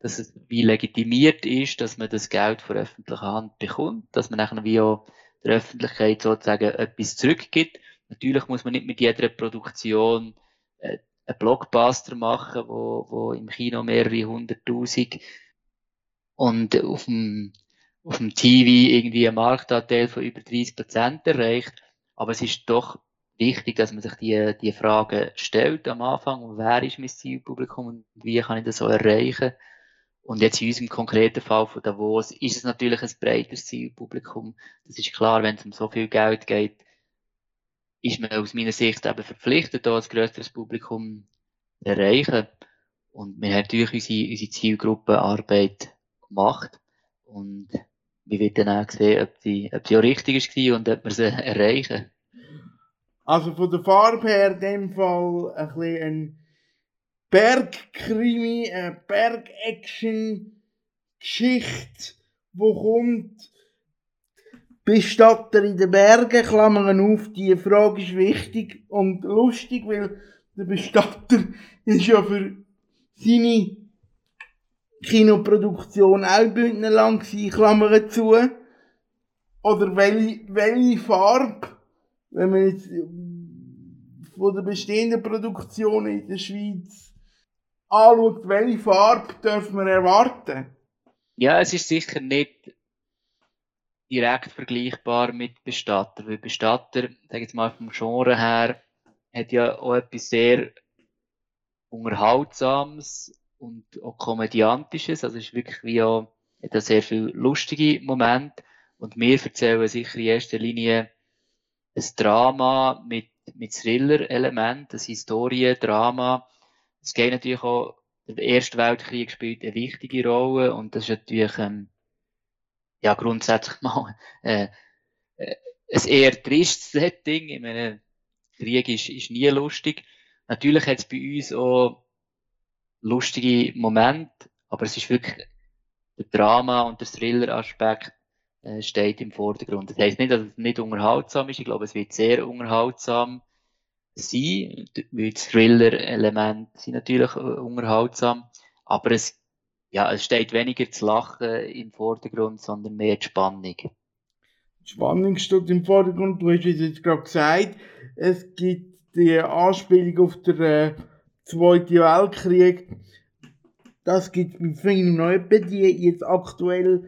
dass es wie legitimiert ist, dass man das Geld von öffentlicher Hand bekommt, dass man nachher wie auch der Öffentlichkeit sozusagen etwas zurückgibt. Natürlich muss man nicht mit jeder Produktion äh, einen Blockbuster machen, wo, wo im Kino mehrere hunderttausend und auf dem, auf dem TV irgendwie einen Marktanteil von über 30 Prozent erreicht. Aber es ist doch wichtig, dass man sich die, die Fragen stellt am Anfang. Wer ist mein Zielpublikum und wie kann ich das so erreichen? Und jetzt in unserem konkreten Fall von Davos ist es natürlich ein breites Zielpublikum. Das ist klar, wenn es um so viel Geld geht, ist man aus meiner Sicht eben verpflichtet, da ein grösseres Publikum zu erreichen. Und wir haben natürlich unsere, unsere Zielgruppenarbeit gemacht. Und wir werden dann auch sehen, ob sie, ob sie auch richtig war und ob wir sie erreichen. Also von der Farbe her in dem Fall ein bisschen ein Bergkrimi, eine Bergaction-Geschichte, wo kommt Bestatter in den Bergen, Klammern auf, die Frage ist wichtig und lustig, weil der Bestatter ist ja für seine Kinoproduktion auch bündnerlang gewesen, Klammern zu. Oder welche, welche Farbe, wenn man jetzt von der bestehenden Produktion in der Schweiz anschaut, welche Farbe dürfen wir erwarten? Ja, es ist sicher nicht direkt vergleichbar mit Bestatter, weil Bestatter, sag ich mal vom Genre her, hat ja auch etwas sehr Unterhaltsames und auch Komödiantisches, also es ist wirklich wie auch, hat sehr viele lustige Momente und wir erzählen sicher in erster Linie ein Drama mit, mit Thriller-Element, ein Historiendrama. Es geht natürlich auch, der Erste Weltkrieg spielt eine wichtige Rolle und das ist natürlich, ähm, ja, grundsätzlich mal, äh, äh, ein eher tristes Setting. Ich meine, Krieg ist, ist nie lustig. Natürlich hat es bei uns auch lustige Momente, aber es ist wirklich der Drama und der Thriller-Aspekt äh, steht im Vordergrund. Das heisst nicht, dass es nicht unterhaltsam ist. Ich glaube, es wird sehr unterhaltsam sein, weil die Thriller-Elemente sind natürlich äh, unterhaltsam, aber es ja, es steht weniger zu lachen im Vordergrund, sondern mehr die Spannung. Die Spannung steht im Vordergrund. Du hast es jetzt gerade gesagt, es gibt die Anspielung auf den äh, Zweiten Weltkrieg. Das gibt es bei vielen noch die jetzt aktuell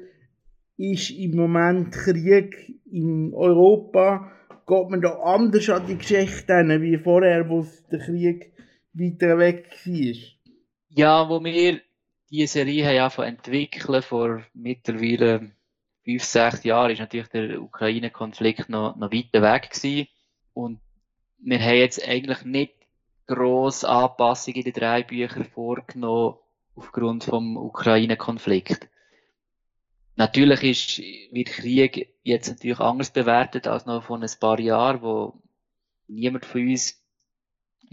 ist im Moment Krieg in Europa. Geht man da anders an die Geschichte hin, wie vorher, wo der Krieg weiter weg war? Ja, wo wir diese Serie haben entwickeln vor mittlerweile fünf, sechs Jahren ist natürlich der Ukraine-Konflikt noch, noch weiter weg gewesen. Und wir haben jetzt eigentlich nicht grosse Anpassungen in den drei Büchern vorgenommen aufgrund vom Ukraine-Konflikt. Natürlich ist, wird Krieg jetzt natürlich anders bewertet als noch vor ein paar Jahren, wo niemand von uns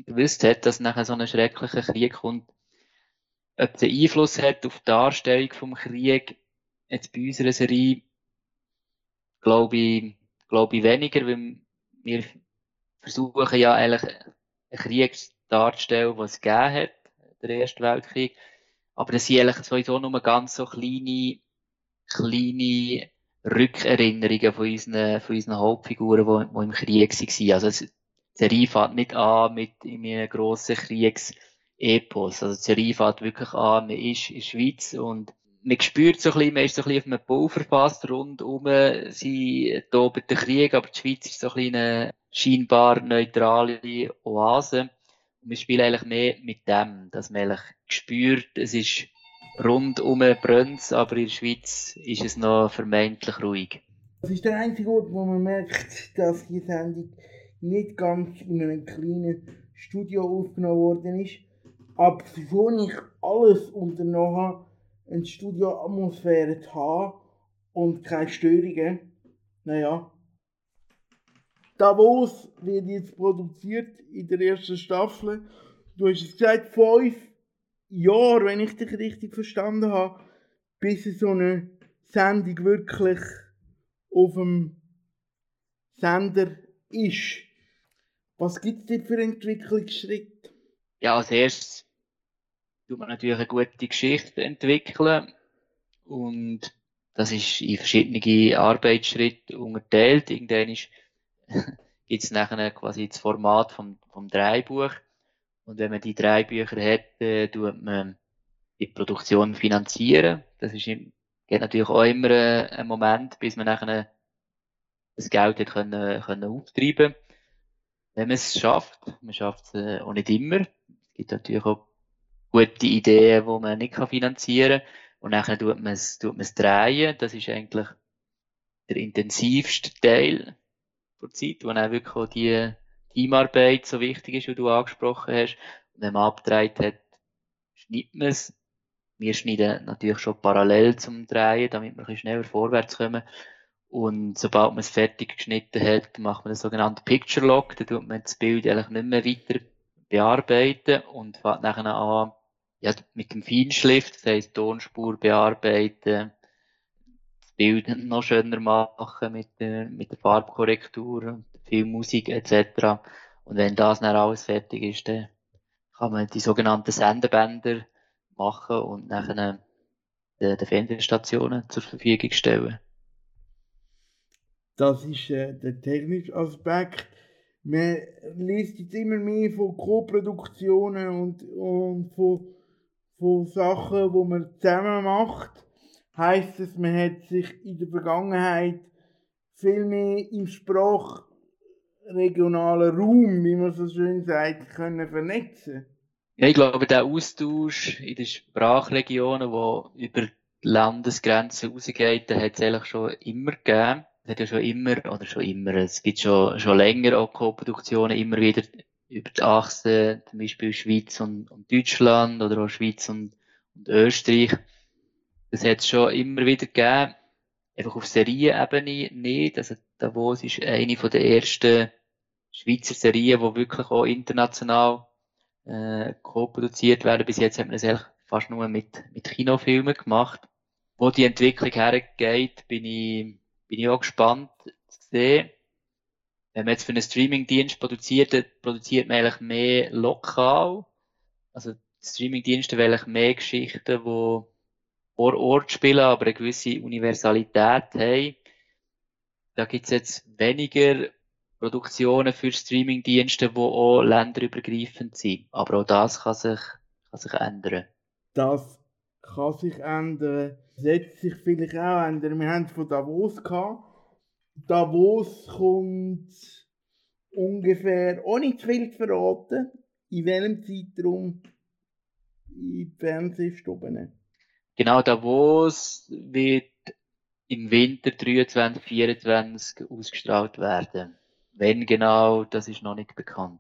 gewusst hat, dass nachher so ein schrecklicher Krieg kommt ob einen Einfluss hat auf die Darstellung vom Krieg, jetzt bei unserer Serie, glaube ich, glaube ich weniger, weil wir versuchen ja eigentlich Krieg darzustellen, was es gegeben hat, der Erste Weltkrieg. Aber das sind eigentlich sowieso nur ganz so kleine, kleine Rückerinnerungen von unseren, von unseren Hauptfiguren, die, die im Krieg waren. Also, die Serie fängt nicht an mit einem grossen Kriegs- Epos. Also die Serie fängt wirklich an, man ist in der Schweiz und man spürt so ein bisschen, man ist so ein bisschen auf einem Bau verfasst, rundum sie tobt der Krieg, aber die Schweiz ist so ein bisschen scheinbar neutrale Oase. Und wir spielen eigentlich mehr mit dem, dass man eigentlich spürt, es ist rundum brennt aber in der Schweiz ist es noch vermeintlich ruhig. Das ist der einzige Ort, wo man merkt, dass die Sendung nicht ganz in einem kleinen Studio aufgenommen worden ist. Aber bevor ich alles unternommen habe, eine Studioatmosphäre zu haben und keine Störungen, naja. Davos wird jetzt produziert in der ersten Staffel. Du hast es gesagt, fünf Jahre, wenn ich dich richtig verstanden habe, bis so eine Sendung wirklich auf dem Sender ist. Was gibt es für Entwicklungsschritte? Ja, als erstes tut man natürlich eine gute Geschichte entwickeln und das ist in verschiedene Arbeitsschritte unterteilt. Irgendwann gibt es nachher quasi das Format vom, vom Dreibuch und wenn man die drei Bücher hat, äh, tut man die Produktion finanzieren. Das ist geht natürlich auch immer äh, ein Moment, bis man nachher das Geld hat können, können auftreiben Wenn man es schafft, man schafft es äh, auch nicht immer. Es gibt natürlich auch gute Ideen, die man nicht finanzieren kann. Und nachher tut man tut man es drehen. Das ist eigentlich der intensivste Teil der Zeit, wo dann wirklich auch die Teamarbeit so wichtig ist, wie du angesprochen hast. Und wenn man abgedreht hat, schneidet man es wir schneiden natürlich schon parallel zum Drehen, damit wir ein schneller vorwärts kommen. Und sobald man es fertig geschnitten hat, macht man den sogenannten Picture Lock. Da tut man das Bild eigentlich nicht mehr weiter bearbeiten und fängt nachher an, ja, mit dem Feinschliff, das heisst Tonspur bearbeiten, Bild noch schöner machen mit der, mit der Farbkorrektur, viel Musik etc. Und wenn das dann alles fertig ist, dann kann man die sogenannten Sendebänder machen und nachher den, den Fernsehstationen zur Verfügung stellen. Das ist äh, der technische Aspekt. Man liest jetzt immer mehr von Co-Produktionen und, und von, von Sachen, die man zusammen macht. Heißt es, man hat sich in der Vergangenheit viel mehr im sprachregionalen Raum, wie man so schön sagt, können vernetzen ja, ich glaube, der Austausch in den Sprachregionen, der über die Landesgrenzen rausgeht, den hat es eigentlich schon immer gegeben. Es hat ja schon immer, oder schon immer, es gibt schon, schon länger auch Co-Produktionen, immer wieder über die Achse, zum Beispiel Schweiz und, und Deutschland oder auch Schweiz und, und Österreich. Das hat es schon immer wieder gegeben. Einfach auf Serienebene nicht. Also Davos ist eine von der ersten Schweizer Serien, die wirklich auch international äh, co-produziert werden. Bis jetzt hat man das eigentlich fast nur mit, mit Kinofilmen gemacht. Wo die Entwicklung hergeht, bin ich, bin ich auch gespannt zu sehen. Wenn man jetzt für einen Streamingdienst produziert, produziert man eigentlich mehr lokal. Also Streamingdienste wollen mehr Geschichten, die vor Ort spielen, aber eine gewisse Universalität haben. Da gibt's jetzt weniger Produktionen für Streamingdienste, die auch länderübergreifend sind. Aber auch das kann sich, kann sich ändern. Das kann sich ändern. Setzt sich vielleicht auch ändern. Wir haben es von Davos gehabt. Davos kommt ungefähr, ohne zu viel zu verraten, in welchem Zeitraum in die Fernsehstuben. Genau, Davos wird im Winter 23, 24 ausgestrahlt werden. Wenn genau, das ist noch nicht bekannt.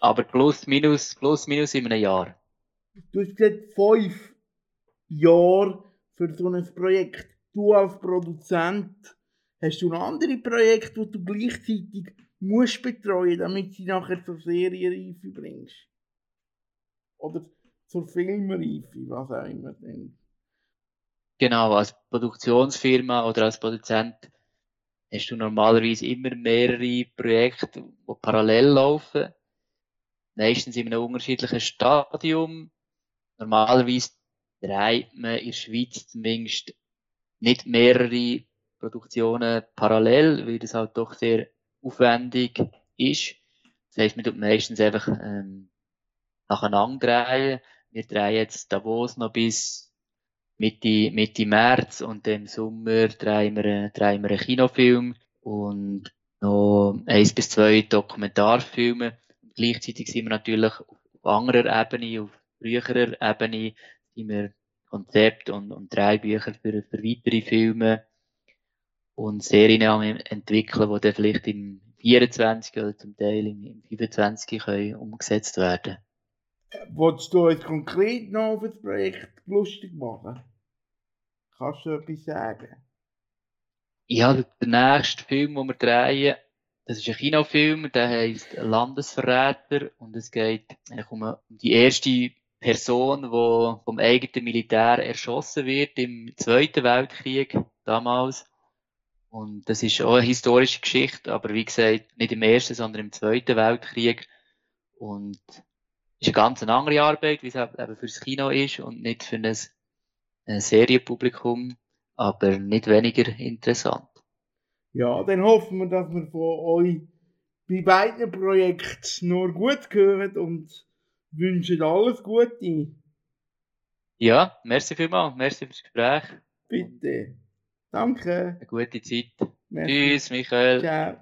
Aber plus minus, plus minus in einem Jahr. Du hast gesagt, fünf Jahre für so ein Projekt. Du als Produzent, hast du noch andere Projekte, die du gleichzeitig musst betreuen, damit sie nachher zur Serienreife bringst? Oder zur Filmreife, was auch immer. Denn. Genau, als Produktionsfirma oder als Produzent hast du normalerweise immer mehrere Projekte, die parallel laufen. Meistens in einem unterschiedlichen Stadium. Normalerweise dreht man in der Schweiz zumindest nicht mehrere Produktionen parallel, weil das halt doch sehr aufwendig ist. Das heisst, man tut meistens einfach ähm, nacheinander drehen. Wir drehen jetzt Davos noch bis Mitte, Mitte März und im Sommer drehen wir, drehen wir einen Kinofilm und noch eins bis zwei Dokumentarfilme. Gleichzeitig sind wir natürlich auf anderer Ebene, auf früherer Ebene, sind wir Konzepte und, und Drehbücher für, für weitere Filme und Serien am entwickeln, die dann vielleicht im 24 oder zum Teil im, 25 können umgesetzt werden Wolltest du uns konkret noch auf das Projekt lustig machen? Kannst du etwas sagen? Ja, der nächste Film, den wir drehen, das ist ein Kinofilm, der heißt Landesverräter und es geht um die erste Person, die vom eigenen Militär erschossen wird im Zweiten Weltkrieg damals. Und das ist auch eine historische Geschichte, aber wie gesagt, nicht im Ersten, sondern im Zweiten Weltkrieg. Und ist eine ganz andere Arbeit, wie es eben fürs Kino ist und nicht für ein, ein Serienpublikum, aber nicht weniger interessant. Ja, dann hoffen wir, dass wir von euch bei beiden Projekten nur gut hören und wünschen alles Gute. Ja, merci vielmals, merci fürs Gespräch. Bitte. Danke. Eine gute Zeit. Merci. Tschüss, Michael. Ciao.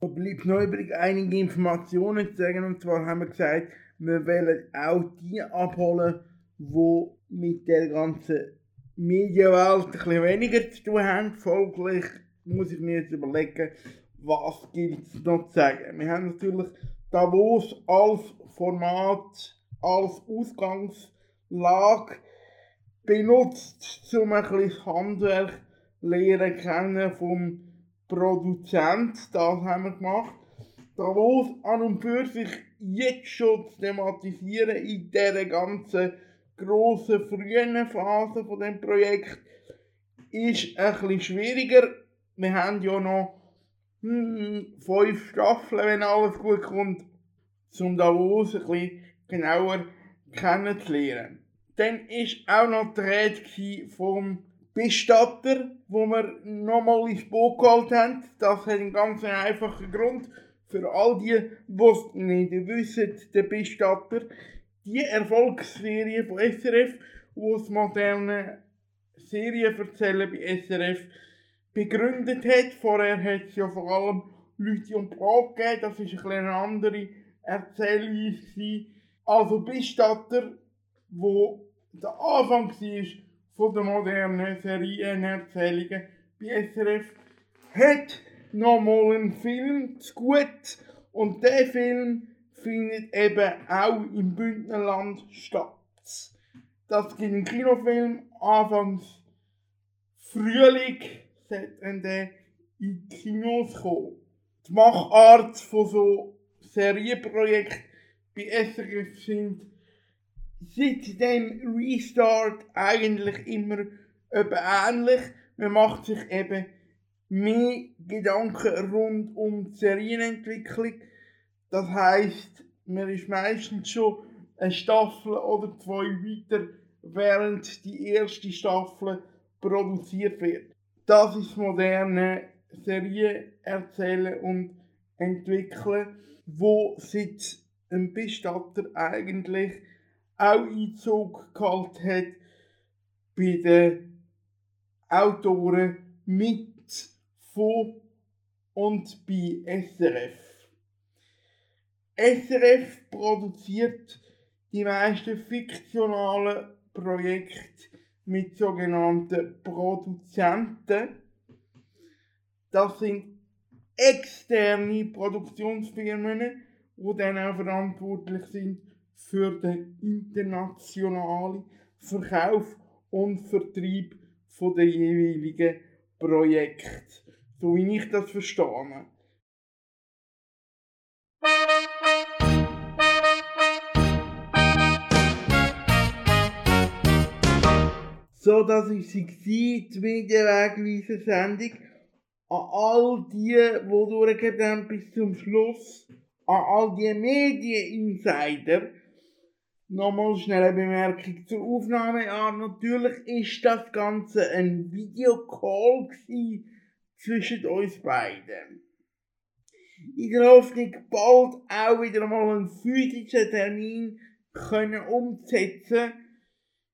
Da bleibt noch übrig einige Informationen zu sagen. Und zwar haben wir gesagt, wir wollen auch die abholen, die mit der ganzen Medienwelt ein bisschen weniger zu tun haben. Folglich muss ich mir jetzt überlegen, was gibt es noch zu sagen. Wir haben natürlich Davos als Format, als Ausgangslage benutzt, um ein bisschen das Handwerk lernen kennen vom Produzent. Das haben wir gemacht. Davos an und für sich jetzt schon zu thematisieren in dieser ganzen grossen frühen Phase von dem Projekt ist bisschen schwieriger. Wir haben ja noch hm, fünf Staffeln, wenn alles gut kommt, um Davos ein bisschen genauer kennenzulernen. Dann war auch noch die Rede vom Bestatter, wo wir nochmal ins Boot geholt haben. Das hat einen ganz einfachen Grund. Für all die, die es nicht wissen, der Bestatter, die Erfolgsserie von SRF, wo es moderne Serien erzählen bei SRF begründet hat. Vorher hat es ja vor allem Leute und Prag gegeben, das ist ein eine andere Erzählweise. Also Bestatter, wo der Anfang war von der modernen Serienerzählungen bei SRF, hat nochmal einen Film zu gut und der Film findet eben auch im Bündnerland statt. Das gibt einen Kinofilm anfangs Frühling, sollte der in die Kinos kommen. Die Machart von so Serienprojekten bei SRF sind seit dem Restart eigentlich immer ähnlich. Man macht sich eben mehr Gedanken rund um die Serienentwicklung. Das heisst, man ist meistens schon eine Staffel oder zwei weiter, während die erste Staffel produziert wird. Das ist moderne Serien erzählen und entwickeln, wo seit ein Bestatter eigentlich auch Einzug gehalten hat bei den Autoren mit von und bei SRF. SRF produziert die meisten fiktionalen Projekte mit sogenannten Produzenten. Das sind externe Produktionsfirmen, die dann auch verantwortlich sind für den internationalen Verkauf und Vertrieb der jeweiligen Projekte. So wie ich das verstehe. So, das war sie, die Medienwegweise-Sendung. An all die, die durchgegeben bis zum Schluss, an all die Medieninsider, nochmal schnell eine Bemerkung zur Aufnahme. Ja, natürlich ist das Ganze ein Videocall zwischen uns beiden. In der Hoffnung, bald auch wieder mal einen physischen Termin können umsetzen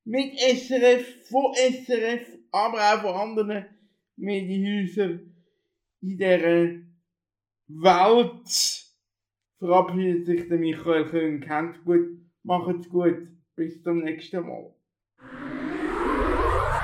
mit SRF, von SRF, aber auch von anderen Medienhäusern in dieser Welt. Verabschiedet sich der Michael Köhn. Kennt gut, macht's gut. Bis zum nächsten Mal.